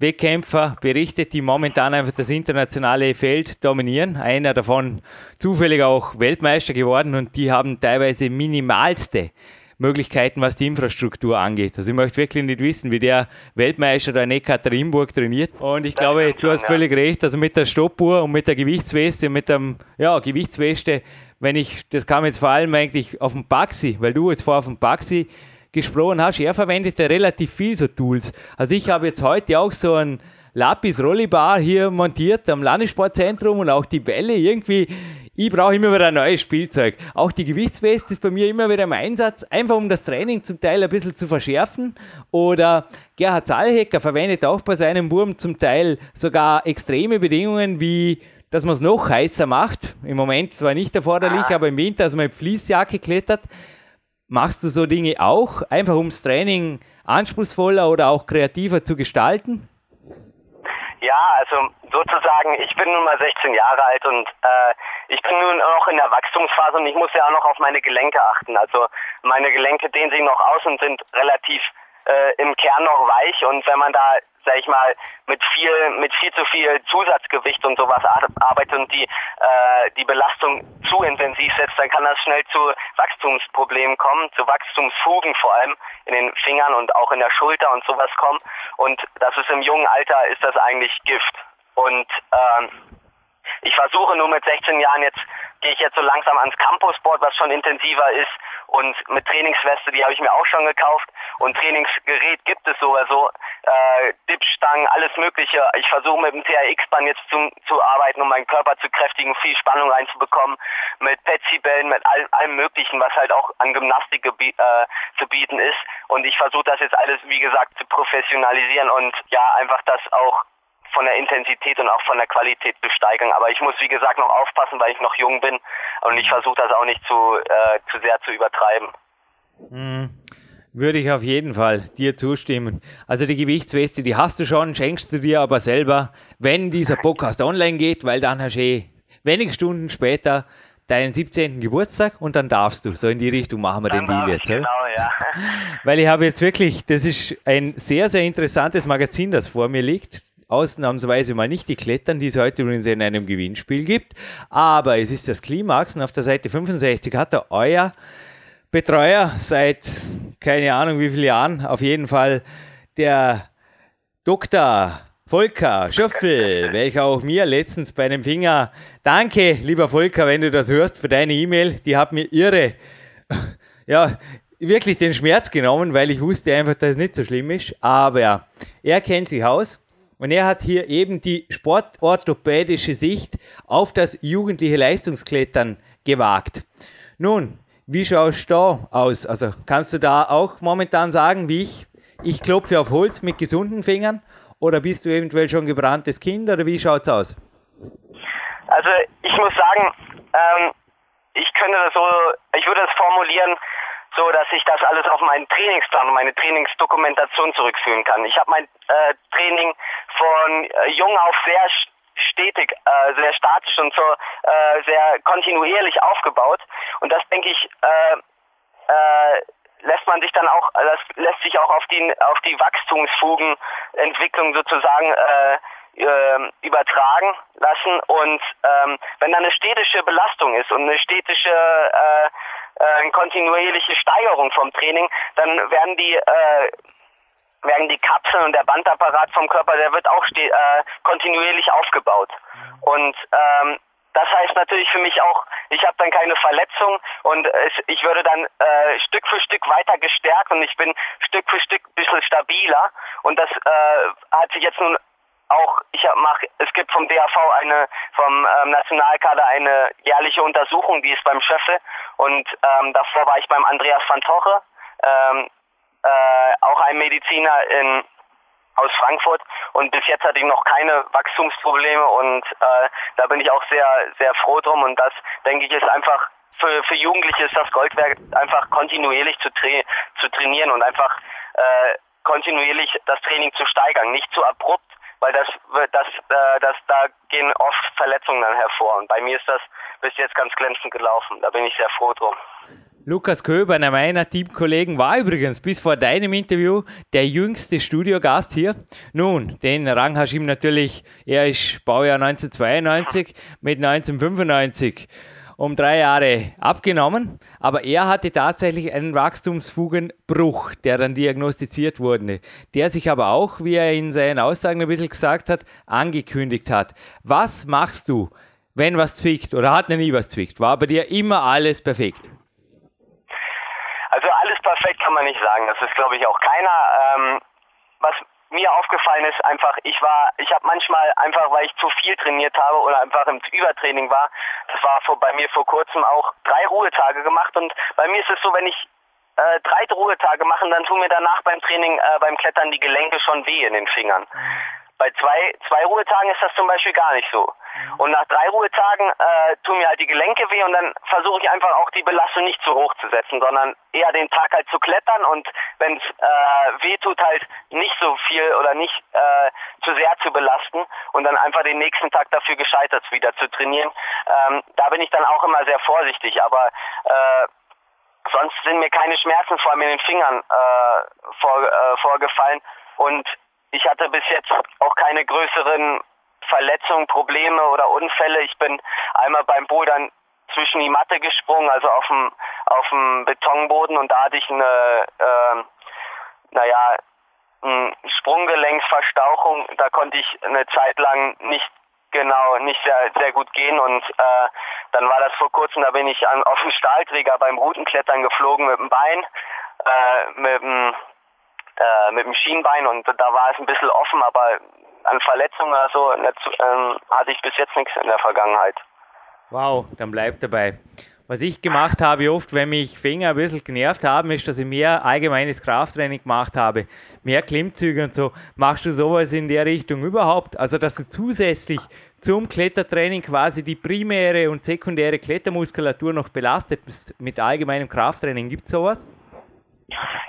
Wettkämpfer berichtet, die momentan einfach das internationale Feld dominieren. Einer davon zufällig auch Weltmeister geworden und die haben teilweise minimalste Möglichkeiten, was die Infrastruktur angeht. Also ich möchte wirklich nicht wissen, wie der Weltmeister da in Ekaterinburg trainiert. Und ich glaube, du hast völlig recht. Also mit der Stoppuhr und mit der Gewichtsweste, mit dem, ja, Gewichtsweste, wenn ich, das kam jetzt vor allem eigentlich auf dem Baxi, weil du jetzt vorher auf dem Baxi gesprochen hast, er verwendet ja relativ viel so Tools. Also ich habe jetzt heute auch so ein Lapis Rollibar hier montiert am Landessportzentrum und auch die Bälle irgendwie. Ich brauche immer wieder ein neues Spielzeug. Auch die Gewichtsweste ist bei mir immer wieder im Einsatz, einfach um das Training zum Teil ein bisschen zu verschärfen. Oder Gerhard Zahlhecker verwendet auch bei seinem Wurm zum Teil sogar extreme Bedingungen wie dass man es noch heißer macht. Im Moment zwar nicht erforderlich, aber im Winter, also mit Fließjacke klettert, Machst du so Dinge auch, einfach um das Training anspruchsvoller oder auch kreativer zu gestalten? Ja, also sozusagen, ich bin nun mal 16 Jahre alt und äh, ich bin nun noch in der Wachstumsphase und ich muss ja auch noch auf meine Gelenke achten. Also meine Gelenke dehnen sich noch aus und sind relativ äh, im Kern noch weich und wenn man da sag ich mal, mit viel, mit viel zu viel Zusatzgewicht und sowas arbeitet und die, äh, die Belastung zu intensiv setzt, dann kann das schnell zu Wachstumsproblemen kommen, zu Wachstumsfugen vor allem in den Fingern und auch in der Schulter und sowas kommen. Und das ist im jungen Alter ist das eigentlich Gift. Und ähm, ich versuche nur mit 16 Jahren jetzt, gehe ich jetzt so langsam ans Campusboard, was schon intensiver ist. Und mit Trainingsweste, die habe ich mir auch schon gekauft. Und Trainingsgerät gibt es sowieso. Äh, Dipstangen, alles Mögliche. Ich versuche mit dem TRX-Band jetzt zum, zu arbeiten, um meinen Körper zu kräftigen, viel Spannung reinzubekommen. Mit Petsy-Bällen, mit all, allem Möglichen, was halt auch an Gymnastik äh, zu bieten ist. Und ich versuche das jetzt alles, wie gesagt, zu professionalisieren und ja, einfach das auch von der Intensität und auch von der Qualität zu steigern. Aber ich muss, wie gesagt, noch aufpassen, weil ich noch jung bin und ich versuche das auch nicht zu, äh, zu sehr zu übertreiben. Mhm. Würde ich auf jeden Fall dir zustimmen. Also die Gewichtsweste, die hast du schon, schenkst du dir aber selber, wenn dieser Podcast online geht, weil dann hast du eh wenige Stunden später deinen 17. Geburtstag und dann darfst du. So in die Richtung machen wir dann den Deal jetzt. Genau, ja. Weil ich habe jetzt wirklich, das ist ein sehr, sehr interessantes Magazin, das vor mir liegt ausnahmsweise mal nicht die Klettern, die es heute übrigens in einem Gewinnspiel gibt. Aber es ist das Klimax und auf der Seite 65 hat er euer Betreuer seit keine Ahnung wie vielen Jahren, auf jeden Fall der Dr. Volker Schöffel, welcher auch mir letztens bei einem Finger, danke, lieber Volker, wenn du das hörst, für deine E-Mail, die hat mir irre, ja, wirklich den Schmerz genommen, weil ich wusste einfach, dass es nicht so schlimm ist, aber er kennt sich aus und er hat hier eben die sportorthopädische Sicht auf das jugendliche Leistungsklettern gewagt. Nun, wie schaust du da aus? Also kannst du da auch momentan sagen, wie ich, ich klopfe auf Holz mit gesunden Fingern? Oder bist du eventuell schon gebranntes Kind oder wie schaut es aus? Also ich muss sagen, ähm, ich könnte das so, ich würde das formulieren, so dass ich das alles auf meinen Trainingsplan und meine Trainingsdokumentation zurückführen kann. Ich habe mein äh, Training von äh, jung auf sehr stetig, äh, sehr statisch und so äh, sehr kontinuierlich aufgebaut. Und das denke ich, äh, äh, lässt man sich dann auch, das lässt sich auch auf die, auf die Wachstumsfugenentwicklung sozusagen äh, äh, übertragen lassen. Und ähm, wenn da eine städtische Belastung ist und eine städtische äh, äh, kontinuierliche Steigerung vom Training, dann werden die äh, werden die Kapseln und der Bandapparat vom Körper, der wird auch äh, kontinuierlich aufgebaut. Und ähm, das heißt natürlich für mich auch, ich habe dann keine Verletzung und es, ich würde dann äh, Stück für Stück weiter gestärkt und ich bin Stück für Stück ein bisschen stabiler. Und das äh, hat sich jetzt nun auch, ich mache, es gibt vom DAV eine, vom ähm, Nationalkader eine jährliche Untersuchung, die ist beim Schöffel und ähm, davor war ich beim Andreas van Torre, ähm, äh, auch ein Mediziner in aus Frankfurt und bis jetzt hatte ich noch keine Wachstumsprobleme und äh, da bin ich auch sehr, sehr froh drum und das, denke ich, ist einfach für, für Jugendliche ist das Gold wert, einfach kontinuierlich zu, tra zu trainieren und einfach äh, kontinuierlich das Training zu steigern, nicht zu abrupt, weil das, das, äh, das, da gehen oft Verletzungen dann hervor. Und bei mir ist das bis jetzt ganz glänzend gelaufen. Da bin ich sehr froh drum. Lukas Köber, einer meiner Teamkollegen, war übrigens bis vor deinem Interview der jüngste Studiogast hier. Nun, den Rang hast du ihm natürlich, er ist Baujahr 1992 mit 1995 um drei Jahre abgenommen, aber er hatte tatsächlich einen Wachstumsfugenbruch, der dann diagnostiziert wurde, der sich aber auch, wie er in seinen Aussagen ein bisschen gesagt hat, angekündigt hat. Was machst du, wenn was zwickt oder hat noch nie was zwickt? War bei dir immer alles perfekt? Kann man nicht sagen. Das ist, glaube ich, auch keiner. Ähm, was mir aufgefallen ist einfach, ich war, ich habe manchmal einfach, weil ich zu viel trainiert habe oder einfach im Übertraining war, das war vor, bei mir vor kurzem auch drei Ruhetage gemacht und bei mir ist es so, wenn ich äh, drei Ruhetage mache, dann tun mir danach beim Training, äh, beim Klettern die Gelenke schon weh in den Fingern. Mhm. Bei zwei, zwei Ruhetagen ist das zum Beispiel gar nicht so. Und nach drei Ruhetagen äh, tun mir halt die Gelenke weh und dann versuche ich einfach auch die Belastung nicht zu hoch zu setzen, sondern eher den Tag halt zu klettern und wenn es äh, weh tut, halt nicht so viel oder nicht äh, zu sehr zu belasten und dann einfach den nächsten Tag dafür gescheitert wieder zu trainieren. Ähm, da bin ich dann auch immer sehr vorsichtig, aber äh, sonst sind mir keine Schmerzen vor allem in den Fingern äh, vor, äh, vorgefallen und ich hatte bis jetzt auch keine größeren Verletzungen, Probleme oder Unfälle. Ich bin einmal beim Bouldern zwischen die Matte gesprungen, also auf dem, auf dem Betonboden und da hatte ich eine, äh, naja, eine Sprunggelenksverstauchung. Da konnte ich eine Zeit lang nicht genau, nicht sehr, sehr gut gehen und äh, dann war das vor kurzem, da bin ich an, auf dem Stahlträger beim Routenklettern geflogen mit dem Bein, äh, mit dem äh, mit dem Schienbein und da war es ein bisschen offen, aber an Verletzungen oder so ähm, hatte ich bis jetzt nichts in der Vergangenheit. Wow, dann bleibt dabei. Was ich gemacht habe oft, wenn mich Finger ein bisschen genervt haben, ist, dass ich mehr allgemeines Krafttraining gemacht habe. Mehr Klimmzüge und so. Machst du sowas in der Richtung überhaupt? Also, dass du zusätzlich zum Klettertraining quasi die primäre und sekundäre Klettermuskulatur noch belastet bist mit allgemeinem Krafttraining. Gibt es sowas?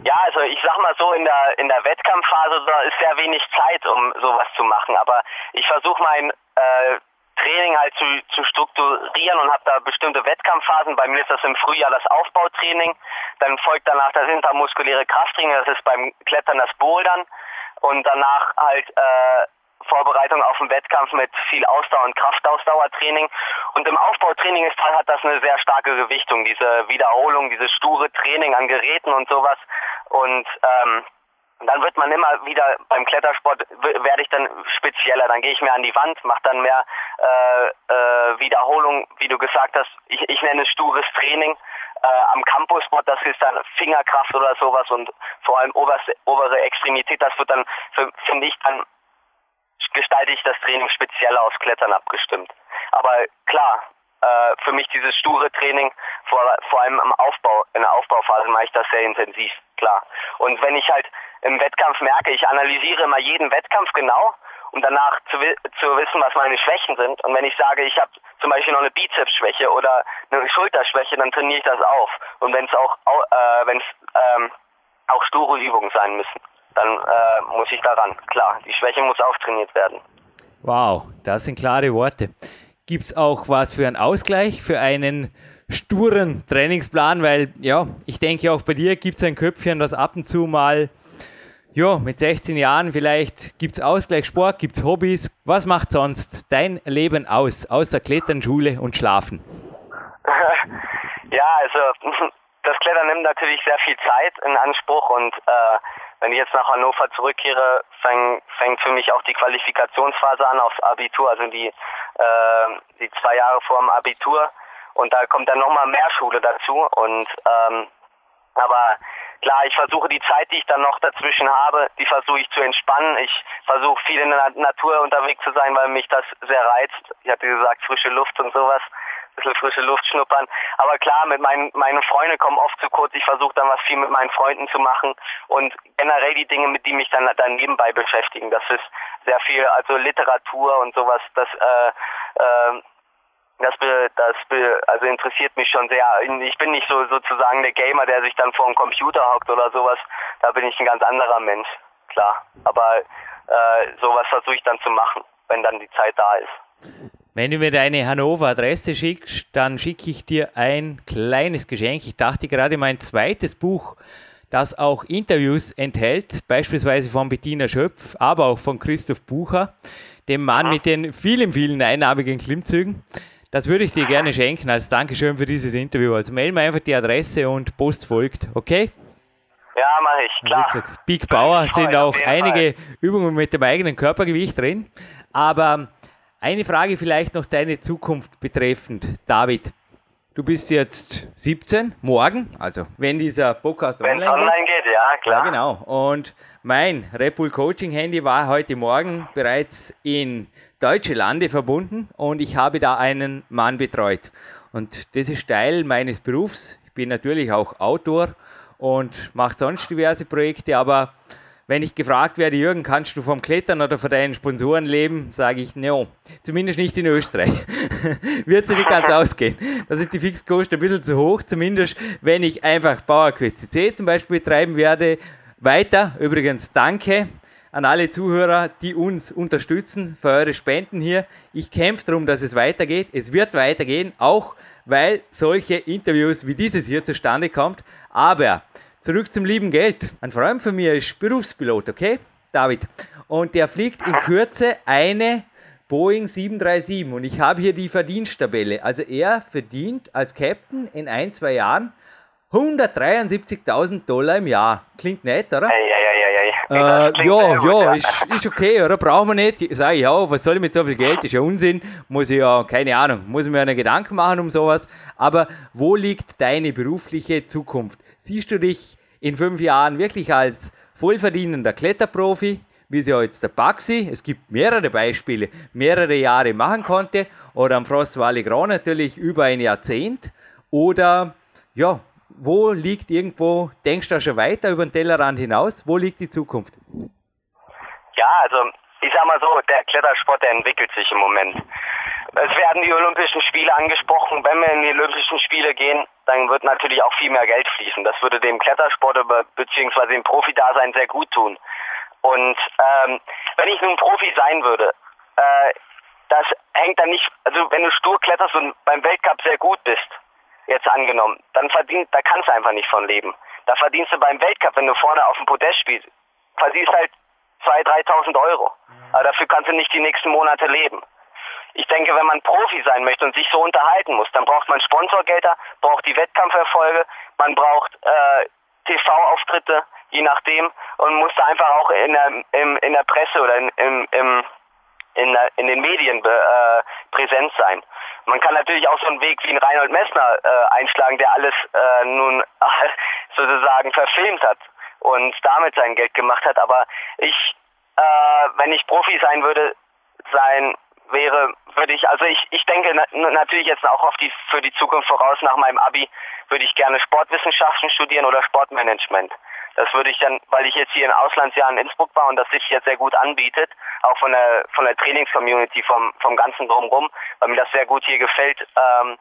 Ja, also ich sag mal so, in der in der Wettkampfphase da ist sehr wenig Zeit, um sowas zu machen. Aber ich versuche mein äh, Training halt zu, zu strukturieren und habe da bestimmte Wettkampfphasen. Bei mir ist das im Frühjahr das Aufbautraining, dann folgt danach das intermuskuläre Krafttraining, das ist beim Klettern das Bouldern und danach halt äh, Vorbereitung auf den Wettkampf mit viel Ausdauer und Kraftausdauertraining. Und im Aufbautraining ist, hat das eine sehr starke Gewichtung, diese Wiederholung, dieses sture Training an Geräten und sowas. Und ähm, dann wird man immer wieder beim Klettersport werde ich dann spezieller. Dann gehe ich mehr an die Wand, mache dann mehr äh, äh, Wiederholung, wie du gesagt hast. Ich, ich nenne es stures Training. Äh, am Campussport, das ist dann Fingerkraft oder sowas und vor allem oberste, obere Extremität, das wird dann, finde ich, dann gestalte ich das Training speziell aufs Klettern abgestimmt. Aber klar, äh, für mich dieses sture Training, vor, vor allem im Aufbau, in der Aufbauphase mache ich das sehr intensiv, klar. Und wenn ich halt im Wettkampf merke, ich analysiere immer jeden Wettkampf genau, um danach zu, zu wissen, was meine Schwächen sind. Und wenn ich sage, ich habe zum Beispiel noch eine Bizepsschwäche oder eine Schulterschwäche, dann trainiere ich das auf. Und wenn es auch, äh, wenn es ähm, auch sture Übungen sein müssen dann äh, muss ich daran. Klar, die Schwäche muss auftrainiert werden. Wow, das sind klare Worte. Gibt es auch was für einen Ausgleich, für einen sturen Trainingsplan, weil ja, ich denke auch bei dir gibt es ein Köpfchen, das ab und zu mal, ja, mit 16 Jahren vielleicht gibt es Ausgleichssport, gibt es Hobbys. Was macht sonst dein Leben aus, außer Klettern, Schule und Schlafen? ja, also das Klettern nimmt natürlich sehr viel Zeit in Anspruch und äh, wenn ich jetzt nach Hannover zurückkehre, fäng, fängt für mich auch die Qualifikationsphase an aufs Abitur, also die, äh, die zwei Jahre vor dem Abitur. Und da kommt dann nochmal mehr Schule dazu. Und ähm, aber klar, ich versuche die Zeit, die ich dann noch dazwischen habe, die versuche ich zu entspannen. Ich versuche viel in der Natur unterwegs zu sein, weil mich das sehr reizt. Ich hatte gesagt, frische Luft und sowas bisschen frische Luft schnuppern. Aber klar, mit meinen, meine Freunde kommen oft zu kurz. Ich versuche dann was viel mit meinen Freunden zu machen und generell die Dinge, mit die mich dann, dann nebenbei beschäftigen. Das ist sehr viel, also Literatur und sowas, das, äh, äh, das, be, das be, also interessiert mich schon sehr. Ich bin nicht so sozusagen der Gamer, der sich dann vor dem Computer hockt oder sowas. Da bin ich ein ganz anderer Mensch, klar. Aber äh, sowas versuche ich dann zu machen, wenn dann die Zeit da ist. Wenn du mir deine Hannover-Adresse schickst, dann schicke ich dir ein kleines Geschenk. Ich dachte gerade mein zweites Buch, das auch Interviews enthält, beispielsweise von Bettina Schöpf, aber auch von Christoph Bucher, dem Mann mit den vielen, vielen einnahmigen Klimmzügen. Das würde ich dir gerne schenken als Dankeschön für dieses Interview. Also melde mir einfach die Adresse und Post folgt, okay? Ja, mache ich, klar. Big Bauer sind auch einige. Übungen mit dem eigenen Körpergewicht drin. Aber eine Frage vielleicht noch deine Zukunft betreffend, David. Du bist jetzt 17, morgen, also wenn dieser Podcast online, online geht. geht. ja, klar. Ja, genau. Und mein Red Bull Coaching Handy war heute Morgen bereits in deutsche Lande verbunden und ich habe da einen Mann betreut. Und das ist Teil meines Berufs. Ich bin natürlich auch Autor und mache sonst diverse Projekte, aber wenn ich gefragt werde, Jürgen, kannst du vom Klettern oder von deinen Sponsoren leben, sage ich, no, zumindest nicht in Österreich. Wird sich nicht ganz ausgehen. Da sind die Fixkosten ein bisschen zu hoch, zumindest wenn ich einfach Bauerquest CC zum Beispiel betreiben werde. Weiter, übrigens, danke an alle Zuhörer, die uns unterstützen für eure Spenden hier. Ich kämpfe darum, dass es weitergeht. Es wird weitergehen, auch weil solche Interviews wie dieses hier zustande kommt. Aber Zurück zum lieben Geld. Ein Freund von mir ist Berufspilot, okay? David. Und der fliegt in Kürze eine Boeing 737 und ich habe hier die Verdiensttabelle. Also er verdient als Captain in ein, zwei Jahren 173.000 Dollar im Jahr. Klingt nett, oder? Ja, ja, ja, ja. Äh, ja, ja, ist, ist okay, oder? Brauchen wir nicht. Sag ich, ja, was soll ich mit so viel Geld? Ist ja Unsinn. Muss ich ja, keine Ahnung, muss ich mir einen Gedanken machen um sowas. Aber wo liegt deine berufliche Zukunft? Siehst du dich in fünf Jahren wirklich als vollverdienender Kletterprofi, wie es ja jetzt der Baxi, es gibt mehrere Beispiele, mehrere Jahre machen konnte, oder am Frost Valley Grand natürlich über ein Jahrzehnt, oder ja, wo liegt irgendwo, denkst du schon weiter über den Tellerrand hinaus, wo liegt die Zukunft? Ja, also ich sag mal so, der Klettersport, der entwickelt sich im Moment. Es werden die Olympischen Spiele angesprochen. Wenn wir in die Olympischen Spiele gehen, dann wird natürlich auch viel mehr Geld fließen. Das würde dem Klettersport bzw. dem Profi-Dasein sehr gut tun. Und ähm, wenn ich nun Profi sein würde, äh, das hängt dann nicht, also wenn du stur kletterst und beim Weltcup sehr gut bist, jetzt angenommen, dann verdient, da kannst du einfach nicht von leben. Da verdienst du beim Weltcup, wenn du vorne auf dem Podest spielst, verdienst halt 2.000, 3.000 Euro. Aber dafür kannst du nicht die nächsten Monate leben. Ich denke, wenn man Profi sein möchte und sich so unterhalten muss, dann braucht man Sponsorgelder, braucht die Wettkampferfolge, man braucht äh, TV-Auftritte, je nachdem, und muss da einfach auch in der, im, in der Presse oder in, im, im, in, der, in den Medien äh, präsent sein. Man kann natürlich auch so einen Weg wie ein Reinhold Messner äh, einschlagen, der alles äh, nun sozusagen verfilmt hat und damit sein Geld gemacht hat. Aber ich, äh, wenn ich Profi sein würde, sein wäre, würde ich, also ich, ich denke natürlich jetzt auch auf die, für die Zukunft voraus nach meinem Abi, würde ich gerne Sportwissenschaften studieren oder Sportmanagement. Das würde ich dann, weil ich jetzt hier in Auslandsjahren in Innsbruck war und das sich jetzt sehr gut anbietet, auch von der, von der Trainingscommunity, vom, vom ganzen Drumherum, weil mir das sehr gut hier gefällt, ähm,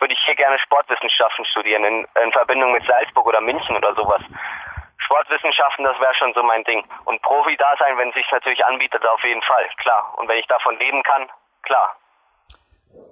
würde ich hier gerne Sportwissenschaften studieren, in, in Verbindung mit Salzburg oder München oder sowas. Sportwissenschaften, das wäre schon so mein Ding. Und Profi da sein, wenn es sich natürlich anbietet, auf jeden Fall, klar. Und wenn ich davon leben kann, klar.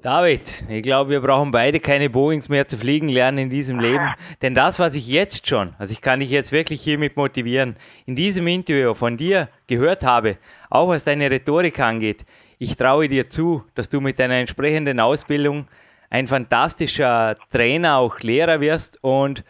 David, ich glaube, wir brauchen beide keine Boeings mehr zu fliegen lernen in diesem Leben. Denn das, was ich jetzt schon, also ich kann dich jetzt wirklich hiermit motivieren, in diesem Interview von dir gehört habe, auch was deine Rhetorik angeht, ich traue dir zu, dass du mit deiner entsprechenden Ausbildung ein fantastischer Trainer, auch Lehrer wirst und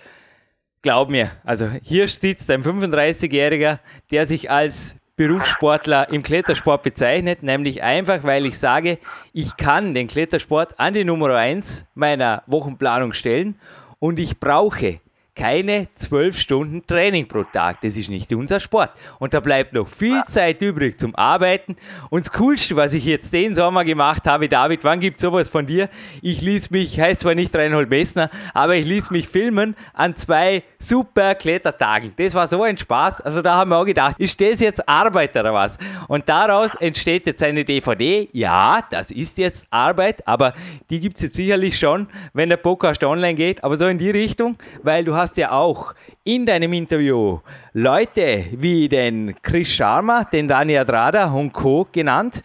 glaub mir, also hier sitzt ein 35-Jähriger, der sich als Berufssportler im Klettersport bezeichnet, nämlich einfach, weil ich sage, ich kann den Klettersport an die Nummer 1 meiner Wochenplanung stellen und ich brauche keine zwölf Stunden Training pro Tag. Das ist nicht unser Sport. Und da bleibt noch viel Zeit übrig zum Arbeiten. Und das Coolste, was ich jetzt den Sommer gemacht habe, David, wann gibt es sowas von dir? Ich ließ mich, heißt zwar nicht Reinhold Messner, aber ich ließ mich filmen an zwei super Klettertagen. Das war so ein Spaß. Also da haben wir auch gedacht, ist das jetzt Arbeit oder was? Und daraus entsteht jetzt eine DVD. Ja, das ist jetzt Arbeit, aber die gibt es jetzt sicherlich schon, wenn der Podcast online geht. Aber so in die Richtung, weil du hast ja auch in deinem Interview Leute wie den Chris Sharma, den Dani Adrada und Co. genannt.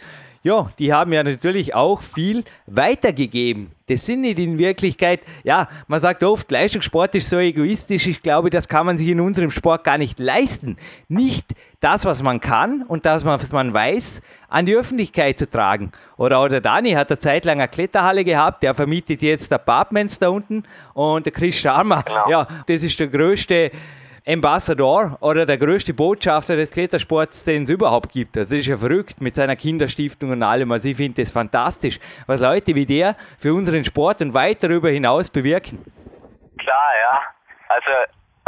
Ja, die haben ja natürlich auch viel weitergegeben. Das sind nicht in Wirklichkeit, ja, man sagt oft, Leistungssport ist so egoistisch. Ich glaube, das kann man sich in unserem Sport gar nicht leisten. Nicht das, was man kann und das, was man weiß, an die Öffentlichkeit zu tragen. Oder, oder Dani hat eine Zeit lang eine Kletterhalle gehabt, der vermietet jetzt Apartments da unten und der Chris Sharma, genau. ja, das ist der größte Ambassador oder der größte Botschafter des Klettersports, den es überhaupt gibt. Also das ist ja verrückt mit seiner Kinderstiftung und allem. Also ich finde das fantastisch, was Leute wie der für unseren Sport und weit darüber hinaus bewirken. Klar, ja. Also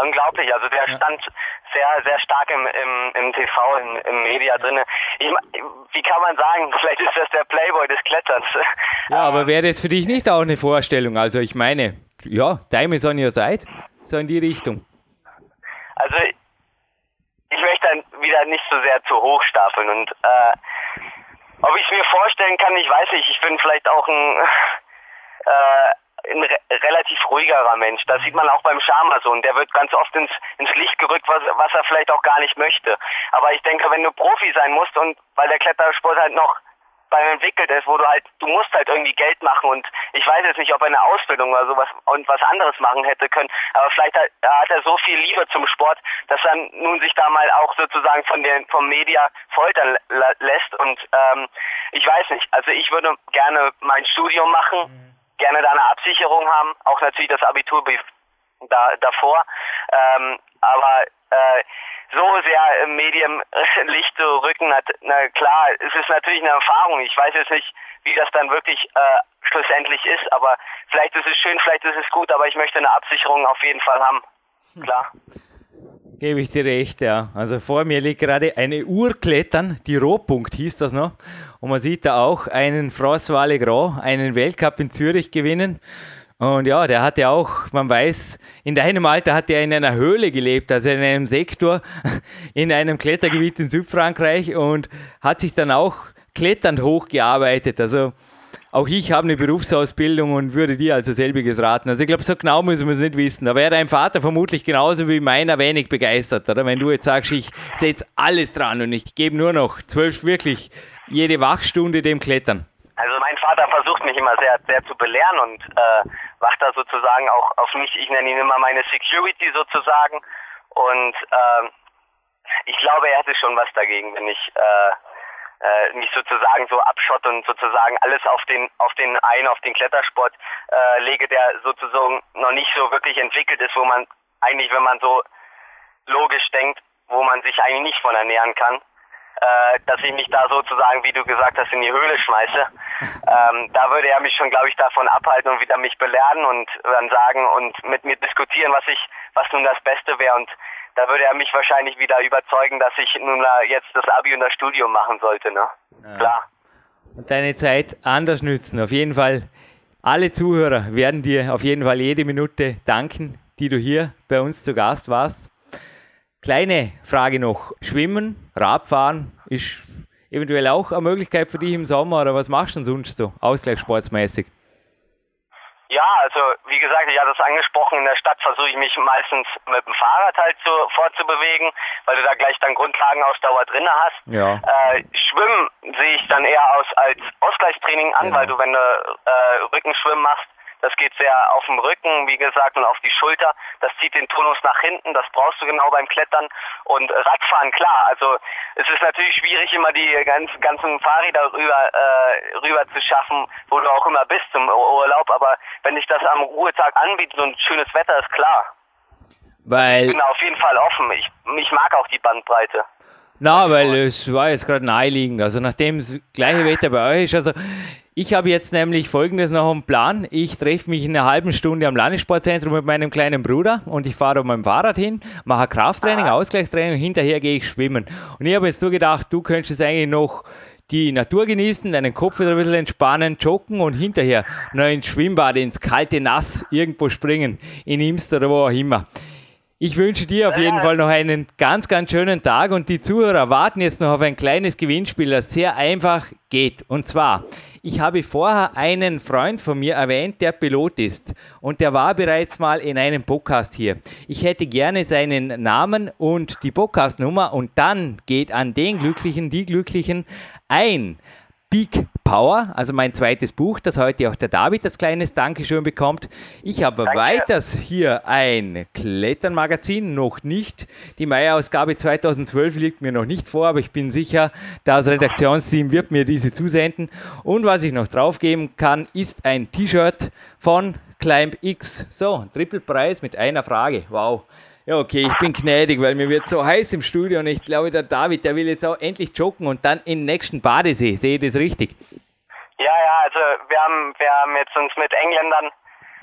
unglaublich. Also der stand sehr, sehr stark im, im, im TV, im, im Media drin. wie kann man sagen, vielleicht ist das der Playboy des Kletterns. Ja, aber wäre das für dich nicht auch eine Vorstellung? Also ich meine, ja, Time is on your side, so in die Richtung. Also ich möchte dann wieder nicht so sehr zu hoch stapeln und äh, ob ich es mir vorstellen kann, ich weiß nicht. Ich bin vielleicht auch ein, äh, ein re relativ ruhigerer Mensch. Das sieht man auch beim Schamason. Der wird ganz oft ins, ins Licht gerückt, was, was er vielleicht auch gar nicht möchte. Aber ich denke, wenn du Profi sein musst und weil der Klettersport halt noch beim entwickelt ist, wo du halt, du musst halt irgendwie Geld machen und ich weiß jetzt nicht, ob er eine Ausbildung oder sowas und was anderes machen hätte können, aber vielleicht hat, hat er so viel Liebe zum Sport, dass er nun sich da mal auch sozusagen von den, vom Media foltern lässt und ähm, ich weiß nicht, also ich würde gerne mein Studium machen, mhm. gerne da eine Absicherung haben, auch natürlich das Abitur da, davor, ähm, aber äh, so sehr im Medienlicht zu rücken, hat, na klar, es ist natürlich eine Erfahrung. Ich weiß jetzt nicht, wie das dann wirklich äh, schlussendlich ist, aber vielleicht ist es schön, vielleicht ist es gut, aber ich möchte eine Absicherung auf jeden Fall haben. Klar. Gebe ich dir recht, ja. Also vor mir liegt gerade eine Uhr klettern, die Rohpunkt hieß das noch. Und man sieht da auch einen François Legrand, einen Weltcup in Zürich gewinnen. Und ja, der hat ja auch, man weiß, in deinem Alter hat er in einer Höhle gelebt, also in einem Sektor, in einem Klettergebiet in Südfrankreich und hat sich dann auch kletternd hochgearbeitet. Also auch ich habe eine Berufsausbildung und würde dir also selbiges raten. Also ich glaube, so genau müssen wir es nicht wissen. Da wäre dein Vater vermutlich genauso wie meiner wenig begeistert, oder? Wenn du jetzt sagst, ich setze alles dran und ich gebe nur noch zwölf wirklich jede Wachstunde dem Klettern. Versucht mich immer sehr, sehr zu belehren und äh, wacht da sozusagen auch auf mich. Ich nenne ihn immer meine Security sozusagen. Und äh, ich glaube, er hätte schon was dagegen, wenn ich äh, äh, mich sozusagen so abschotte und sozusagen alles auf den auf den einen auf den Klettersport äh, lege, der sozusagen noch nicht so wirklich entwickelt ist, wo man eigentlich, wenn man so logisch denkt, wo man sich eigentlich nicht von ernähren kann äh, dass ich mich da sozusagen, wie du gesagt hast, in die Höhle schmeiße. Ähm, da würde er mich schon, glaube ich, davon abhalten und wieder mich belehren und dann sagen und mit mir diskutieren, was ich, was nun das Beste wäre. Und da würde er mich wahrscheinlich wieder überzeugen, dass ich nun jetzt das Abi und das Studium machen sollte. Ne? Ja. Klar. Und deine Zeit anders nützen. Auf jeden Fall. Alle Zuhörer werden dir auf jeden Fall jede Minute danken, die du hier bei uns zu Gast warst. Kleine Frage noch. Schwimmen, Radfahren ist eventuell auch eine Möglichkeit für dich im Sommer oder was machst du denn sonst so, ausgleichssportsmäßig? Ja, Ja, also wie gesagt, ich hatte es angesprochen, in der Stadt versuche ich mich meistens mit dem Fahrrad halt so fortzubewegen, weil du da gleich dann Grundlagenausdauer drin hast. Ja. Äh, Schwimmen sehe ich dann eher aus als Ausgleichstraining an, Genau. weil du, wenn du äh, Rückenschwimmen machst, das geht sehr auf dem Rücken, wie gesagt, und auf die Schulter. Das zieht den Tonus nach hinten, das brauchst du genau beim Klettern. Und Radfahren, klar, also es ist natürlich schwierig, immer die ganz, ganzen Fahrräder rüber, äh, rüber zu schaffen, wo du auch immer bist zum Urlaub. Aber wenn sich das am Ruhetag anbietet und schönes Wetter ist, klar. Weil, Ich bin auf jeden Fall offen. Ich, ich mag auch die Bandbreite. na, weil es war jetzt gerade naheliegend. Also nachdem das gleiche Wetter bei euch ist, also ich habe jetzt nämlich folgendes noch im Plan. Ich treffe mich in einer halben Stunde am Landessportzentrum mit meinem kleinen Bruder und ich fahre auf meinem Fahrrad hin, mache Krafttraining, Ausgleichstraining und hinterher gehe ich schwimmen. Und ich habe jetzt so gedacht, du könntest eigentlich noch die Natur genießen, deinen Kopf wieder ein bisschen entspannen, joggen und hinterher noch ins Schwimmbad, ins kalte Nass irgendwo springen, in Imster oder wo auch immer. Ich wünsche dir auf jeden Fall noch einen ganz, ganz schönen Tag und die Zuhörer warten jetzt noch auf ein kleines Gewinnspiel, das sehr einfach geht. Und zwar, ich habe vorher einen Freund von mir erwähnt, der Pilot ist und der war bereits mal in einem Podcast hier. Ich hätte gerne seinen Namen und die Podcastnummer und dann geht an den Glücklichen, die Glücklichen ein Peak Power, also mein zweites Buch, das heute auch der David das kleines Dankeschön bekommt. Ich habe Danke. weiters hier ein Kletternmagazin, noch nicht. Die Mai-Ausgabe 2012 liegt mir noch nicht vor, aber ich bin sicher, das Redaktionsteam wird mir diese zusenden. Und was ich noch draufgeben kann, ist ein T-Shirt von Climb X. So, Trippelpreis mit einer Frage. Wow. Ja, okay, ich bin gnädig, weil mir wird so heiß im Studio und ich glaube, der David, der will jetzt auch endlich joggen und dann in den nächsten Badesee. Sehe ich das richtig? Ja, ja, also wir haben, wir haben jetzt uns mit Engländern,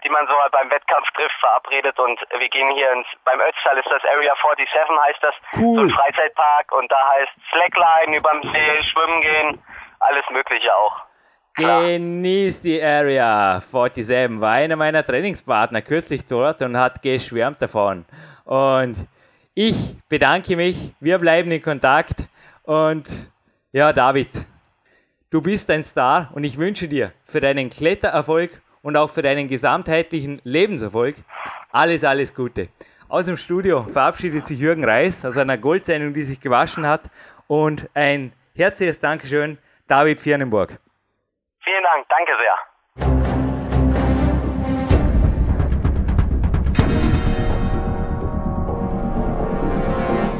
die man so halt beim Wettkampf trifft, verabredet und wir gehen hier ins, beim Ötztal ist das Area 47 heißt das, Cool. so ein Freizeitpark und da heißt Slackline überm See, schwimmen gehen, alles mögliche auch. Genieß die Area 47. War einer meiner Trainingspartner kürzlich dort und hat geschwärmt davon. Und ich bedanke mich. Wir bleiben in Kontakt. Und ja, David, du bist ein Star und ich wünsche dir für deinen Klettererfolg und auch für deinen gesamtheitlichen Lebenserfolg alles, alles Gute. Aus dem Studio verabschiedet sich Jürgen Reis aus einer Goldsendung, die sich gewaschen hat. Und ein herzliches Dankeschön, David Viernenburg. Vielen Dank, danke sehr.